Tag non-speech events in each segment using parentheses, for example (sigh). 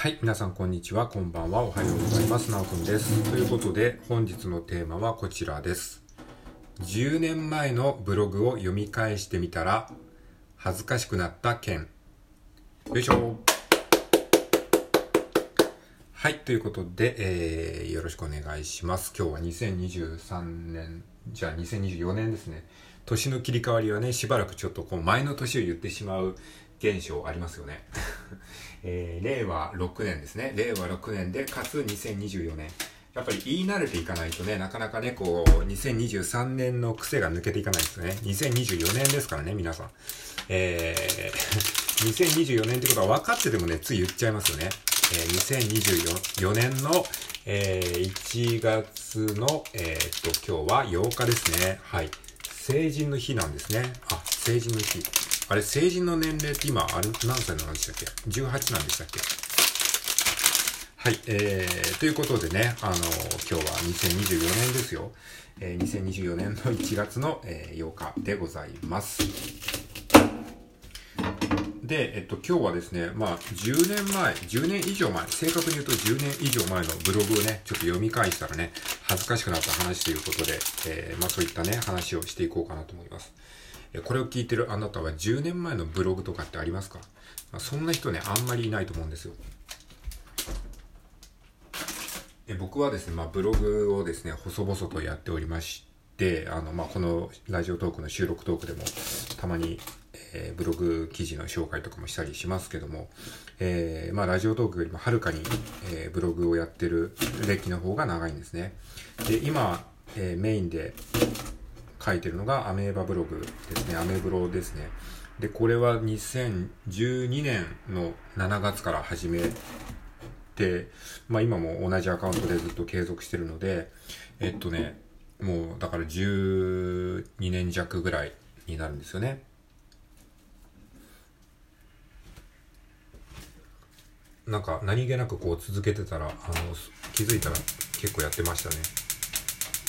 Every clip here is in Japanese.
はい、皆さんこんにちは、こんばんは、おはようございます。なおくんです。ということで、本日のテーマはこちらです。10年前のブログを読み返してみたら、恥ずかしくなった件。よいしょ。はい、ということで、えー、よろしくお願いします。今日は2023年、じゃあ2024年ですね。年の切り替わりはね、しばらくちょっとこう前の年を言ってしまう現象ありますよね。(laughs) えー、令和6年ですね。令和6年で、かつ2024年。やっぱり言い慣れていかないとね、なかなかね、こう、2023年の癖が抜けていかないですよね。2024年ですからね、皆さん。えー、(laughs) 2024年ってことは分かっててもね、つい言っちゃいますよね。えー、2024年の、えー、1月の、えー、っと、今日は8日ですね。はい。成人の日なんですね。あ、成人の日。あれ、成人の年齢って今、あれ、何歳なんでしたっけ ?18 なんでしたっけ？はい、えー、ということでね、あの、今日は2024年ですよ。えー、2024年の1月の、えー、8日でございます。で、えっと、今日はですね、まあ、10年前、10年以上前、正確に言うと10年以上前のブログをね、ちょっと読み返したらね、恥ずかしくなった話ということで、えー、まあ、そういったね、話をしていこうかなと思います。これを聞いてるあなたは10年前のブログとかってありますか？そんな人ね、あんまりいないと思うんですよ。え僕はですね、まあ、ブログをですね、細々とやっておりまして、あの、まあ、このラジオトークの収録トークでも、たまに、えー、ブログ記事の紹介とかもしたりしますけども、えー、まあ、ラジオトークよりもはるかに、えー、ブログをやってる歴の方が長いんですね。で、今、えメインで書いてるのがアメーバブログですね。アメブロですね。で、これは2012年の7月から始めて、まあ今も同じアカウントでずっと継続してるので、えっとね、もうだから12年弱ぐらいになるんですよね。なんか何気なくこう続けてたら、あの、気づいたら結構やってましたね。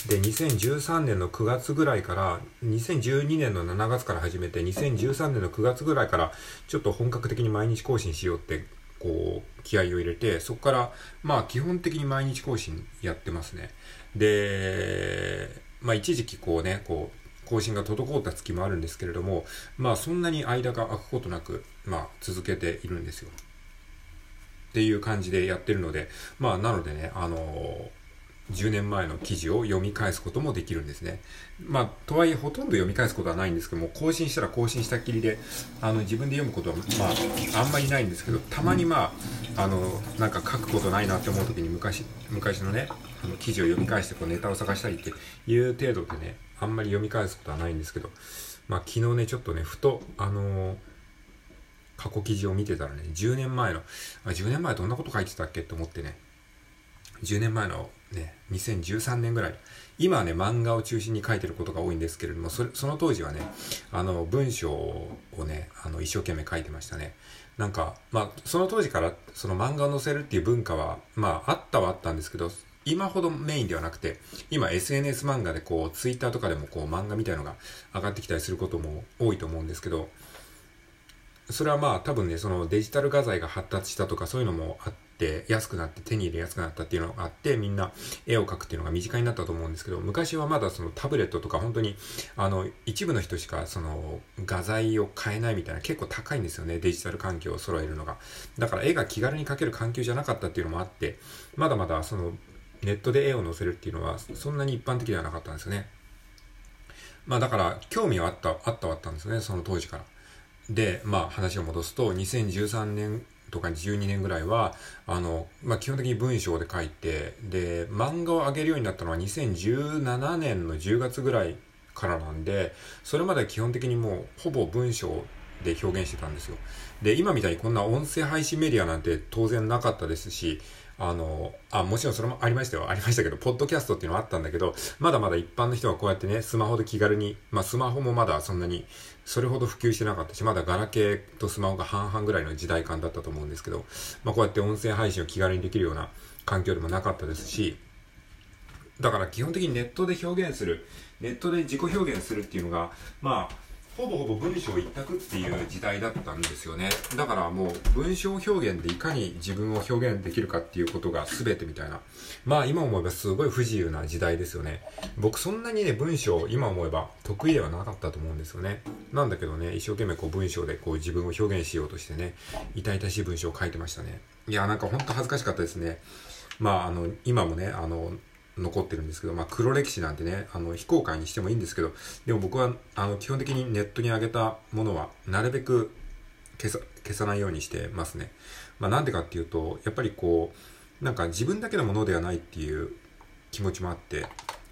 で、2013年の9月ぐらいから、2012年の7月から始めて、2013年の9月ぐらいから、ちょっと本格的に毎日更新しようって、こう、気合を入れて、そこから、まあ、基本的に毎日更新やってますね。で、まあ、一時期こうね、こう、更新が滞った月もあるんですけれども、まあ、そんなに間が空くことなく、まあ、続けているんですよ。っていう感じでやってるので、まあ、なのでね、あのー10年前の記事を読み返すこともできるんですね。まあ、とはいえほとんど読み返すことはないんですけども、更新したら更新したきりで、あの、自分で読むことは、まあ、あんまりないんですけど、たまにまあ、あの、なんか書くことないなって思う時に昔、昔のね、あの、記事を読み返してこうネタを探したりっていう程度でね、あんまり読み返すことはないんですけど、まあ、昨日ね、ちょっとね、ふと、あの過去記事を見てたらね、10年前の、あ、10年前どんなこと書いてたっけって思ってね、10年前のね、2013年ぐらい。今はね、漫画を中心に書いてることが多いんですけれども、それ、その当時はね、あの、文章をね、あの、一生懸命書いてましたね。なんか、まあ、その当時から、その漫画を載せるっていう文化は、まあ、あったはあったんですけど、今ほどメインではなくて、今 SNS 漫画でこう、ツイッターとかでもこう、漫画みたいのが上がってきたりすることも多いと思うんですけど、それはまあ多分ね、そのデジタル画材が発達したとかそういうのもあって、安くなって手に入れやすくなったっていうのがあって、みんな絵を描くっていうのが身近になったと思うんですけど、昔はまだそのタブレットとか本当に、あの、一部の人しかその画材を買えないみたいな結構高いんですよね、デジタル環境を揃えるのが。だから絵が気軽に描ける環境じゃなかったっていうのもあって、まだまだそのネットで絵を載せるっていうのはそんなに一般的ではなかったんですよね。まあだから興味はあった、あったはあったんですよね、その当時から。で、まあ話を戻すと、2013年とか12年ぐらいは、あの、まあ基本的に文章で書いて、で、漫画を上げるようになったのは2017年の10月ぐらいからなんで、それまで基本的にもうほぼ文章で表現してたんですよ。で、今みたいにこんな音声配信メディアなんて当然なかったですし、あの、あ、もちろんそれもありましたよ。ありましたけど、ポッドキャストっていうのはあったんだけど、まだまだ一般の人がこうやってね、スマホで気軽に、まあスマホもまだそんなに、それほど普及してなかったし、まだガラケーとスマホが半々ぐらいの時代感だったと思うんですけど、まあこうやって音声配信を気軽にできるような環境でもなかったですし、だから基本的にネットで表現する、ネットで自己表現するっていうのが、まあ、ほぼほぼ文章一択っていう時代だったんですよね。だからもう文章表現でいかに自分を表現できるかっていうことが全てみたいな。まあ今思えばすごい不自由な時代ですよね。僕そんなにね文章今思えば得意ではなかったと思うんですよね。なんだけどね、一生懸命こう文章でこう自分を表現しようとしてね、痛々しい文章を書いてましたね。いや、なんかほんと恥ずかしかったですね。まああの、今もね、あの、残ってるんですけど、まあ、黒歴史なんてね、あの、非公開にしてもいいんですけど、でも僕は、あの、基本的にネットに上げたものは、なるべく消さ、消さないようにしてますね。まあ、なんでかっていうと、やっぱりこう、なんか自分だけのものではないっていう気持ちもあって、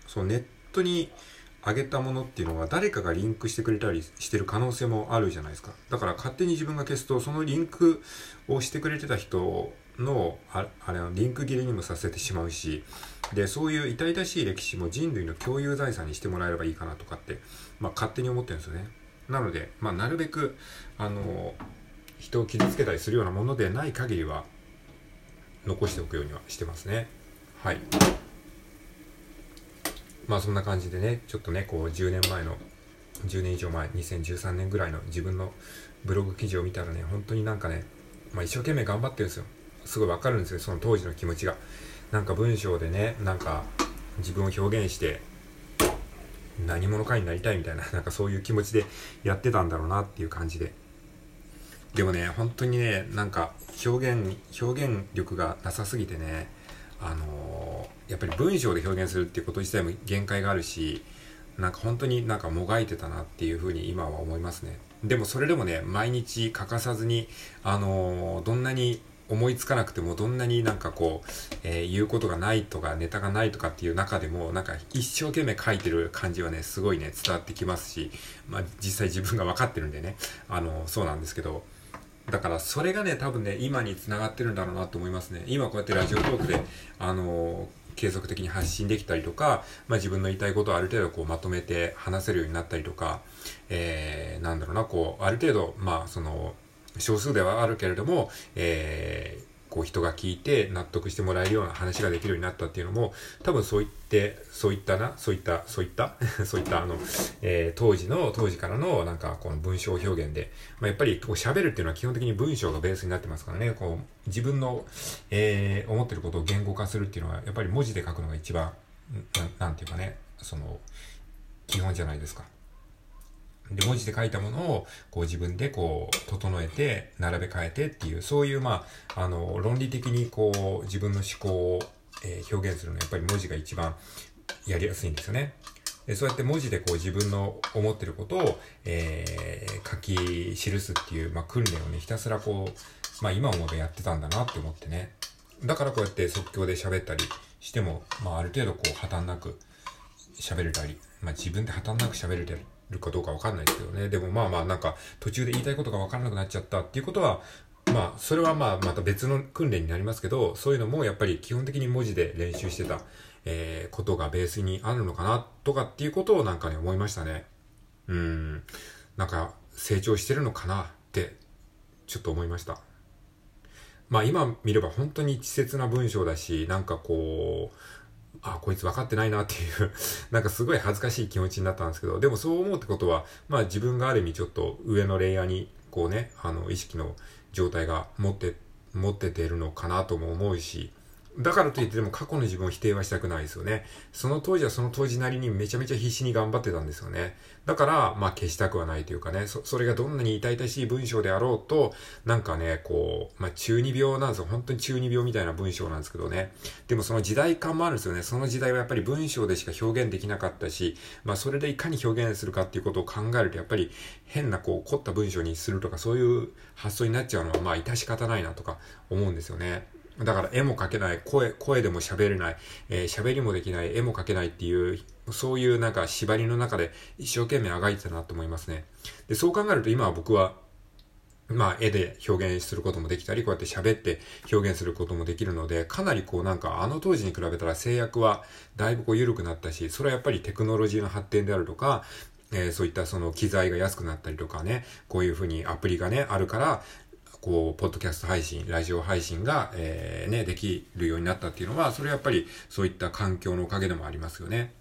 そのネットに上げたものっていうのは誰かがリンクしてくれたりしてる可能性もあるじゃないですか。だから勝手に自分が消すと、そのリンクをしてくれてた人の、ああれのリンク切れにもさせてしまうし、で、そういう痛々しい歴史も人類の共有財産にしてもらえればいいかなとかって、まあ勝手に思ってるんですよね。なので、まあなるべく、あの、人を傷つけたりするようなものでない限りは、残しておくようにはしてますね。はい。まあそんな感じでね、ちょっとね、こう10年前の、10年以上前、2013年ぐらいの自分のブログ記事を見たらね、本当になんかね、まあ一生懸命頑張ってるんですよ。すごいわかるんですよ、その当時の気持ちが。なんか文章でね、なんか自分を表現して、何者かになりたいみたいな、(laughs) なんかそういう気持ちでやってたんだろうなっていう感じで。でもね、本当にね、なんか表現、表現力がなさすぎてね、あのー、やっぱり文章で表現するっていうこと自体も限界があるし、なんか本当になんかもがいてたなっていうふうに今は思いますね。でもそれでもね、毎日欠かさずに、あのー、どんなに思いつかなくてもどんなになんかこう、えー、言うことがないとかネタがないとかっていう中でもなんか一生懸命書いてる感じはねすごいね伝わってきますし、まあ、実際自分が分かってるんでねあのそうなんですけどだからそれがね多分ね今につながってるんだろうなと思いますね。今こうやってラジオトークであの継続的に発信できたりとか、まあ、自分の言いたいことをある程度こうまとめて話せるようになったりとか、えー、なんだろうなこうある程度まあその少数ではあるけれども、えー、こう人が聞いて納得してもらえるような話ができるようになったっていうのも、多分そういって、そういったな、そういった、そういった (laughs) そういったあの、えー、当時の、当時からのなんかこの文章表現で、まあ、やっぱりこう喋るっていうのは基本的に文章がベースになってますからね、こう自分の、えー、思ってることを言語化するっていうのは、やっぱり文字で書くのが一番、ななんていうかね、その、基本じゃないですか。で、文字で書いたものを、こう自分でこう、整えて、並べ替えてっていう、そういう、まあ、あの、論理的にこう、自分の思考を、えー、表現するのは、やっぱり文字が一番やりやすいんですよね。でそうやって文字でこう自分の思ってることを、えー、書き記すっていう、まあ、訓練をね、ひたすらこう、まあ今思えばやってたんだなって思ってね。だからこうやって即興で喋ったりしても、まあある程度こう破綻なく喋れたり、まあ自分で破綻なく喋れたりるかどうかわかんないですけどね。でもまあまあなんか途中で言いたいことがわからなくなっちゃったっていうことは、まあそれはまあまた別の訓練になりますけど、そういうのもやっぱり基本的に文字で練習してた、えー、ことがベースにあるのかなとかっていうことをなんかね思いましたね。うん。なんか成長してるのかなってちょっと思いました。まあ今見れば本当に稚拙な文章だし、なんかこう、あ、こいつ分かってないなっていう (laughs) なんかすごい恥ずかしい気持ちになったんですけど、でもそう思うってことは、まあ自分がある意味ちょっと上のレイヤーに、こうね、あの、意識の状態が持って、持っててるのかなとも思うし、だからといってでも過去の自分を否定はしたくないですよね。その当時はその当時なりにめちゃめちゃ必死に頑張ってたんですよね。だから、まあ消したくはないというかね、そ、それがどんなに痛々しい文章であろうと、なんかね、こう、まあ中二病なんですよ。本当に中二病みたいな文章なんですけどね。でもその時代感もあるんですよね。その時代はやっぱり文章でしか表現できなかったし、まあそれでいかに表現するかっていうことを考えると、やっぱり変なこう凝った文章にするとかそういう発想になっちゃうのはまあ致し方ないなとか思うんですよね。だから絵も描けない、声、声でも喋れない、えー、喋りもできない、絵も描けないっていう、そういうなんか縛りの中で一生懸命あがいてたなと思いますね。で、そう考えると今は僕は、まあ、絵で表現することもできたり、こうやって喋って表現することもできるので、かなりこうなんかあの当時に比べたら制約はだいぶこう緩くなったし、それはやっぱりテクノロジーの発展であるとか、えー、そういったその機材が安くなったりとかね、こういうふうにアプリがね、あるから、こう、ポッドキャスト配信、ラジオ配信が、えー、ね、できるようになったっていうのは、それはやっぱりそういった環境のおかげでもありますよね。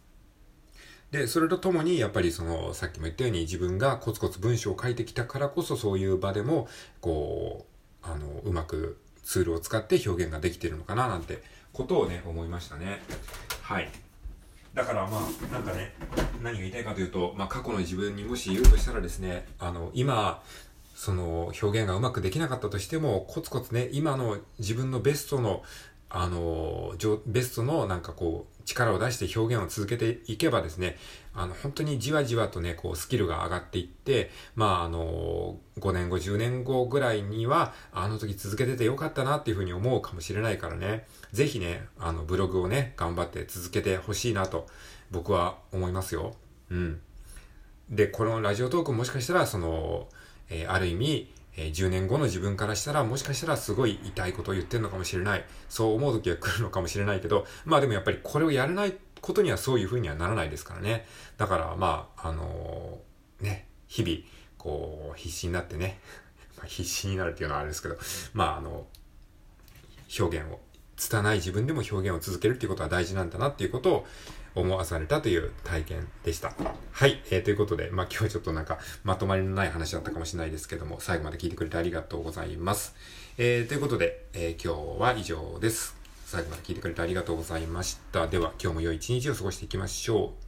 で、それとともに、やっぱりその、さっきも言ったように自分がコツコツ文章を書いてきたからこそ、そういう場でも、こう、あの、うまくツールを使って表現ができてるのかな、なんてことをね、思いましたね。はい。だからまあ、なんかね、何が言いたいかというと、まあ過去の自分にもし言うとしたらですね、あの、今、その表現がうまくできなかったとしても、コツコツね、今の自分のベストの、あの、ベストのなんかこう、力を出して表現を続けていけばですね、あの、本当にじわじわとね、こう、スキルが上がっていって、まあ、あの、5年後、10年後ぐらいには、あの時続けててよかったなっていうふうに思うかもしれないからね、ぜひね、あの、ブログをね、頑張って続けてほしいなと、僕は思いますよ。うん。で、このラジオトークもしかしたら、その、えー、ある意味、えー、10年後の自分からしたら、もしかしたらすごい痛いことを言ってるのかもしれない。そう思う時は来るのかもしれないけど、まあでもやっぱりこれをやらないことにはそういう風にはならないですからね。だからまあ、あのー、ね、日々、こう、必死になってね、(laughs) ま、必死になるっていうのはあれですけど、まああの、表現を、拙い自分でも表現を続けるっていうことは大事なんだなっていうことを、思わされたという体験でした。はい。えー、ということで、まあ、今日はちょっとなんか、まとまりのない話だったかもしれないですけども、最後まで聞いてくれてありがとうございます。えー、ということで、えー、今日は以上です。最後まで聞いてくれてありがとうございました。では、今日も良い一日を過ごしていきましょう。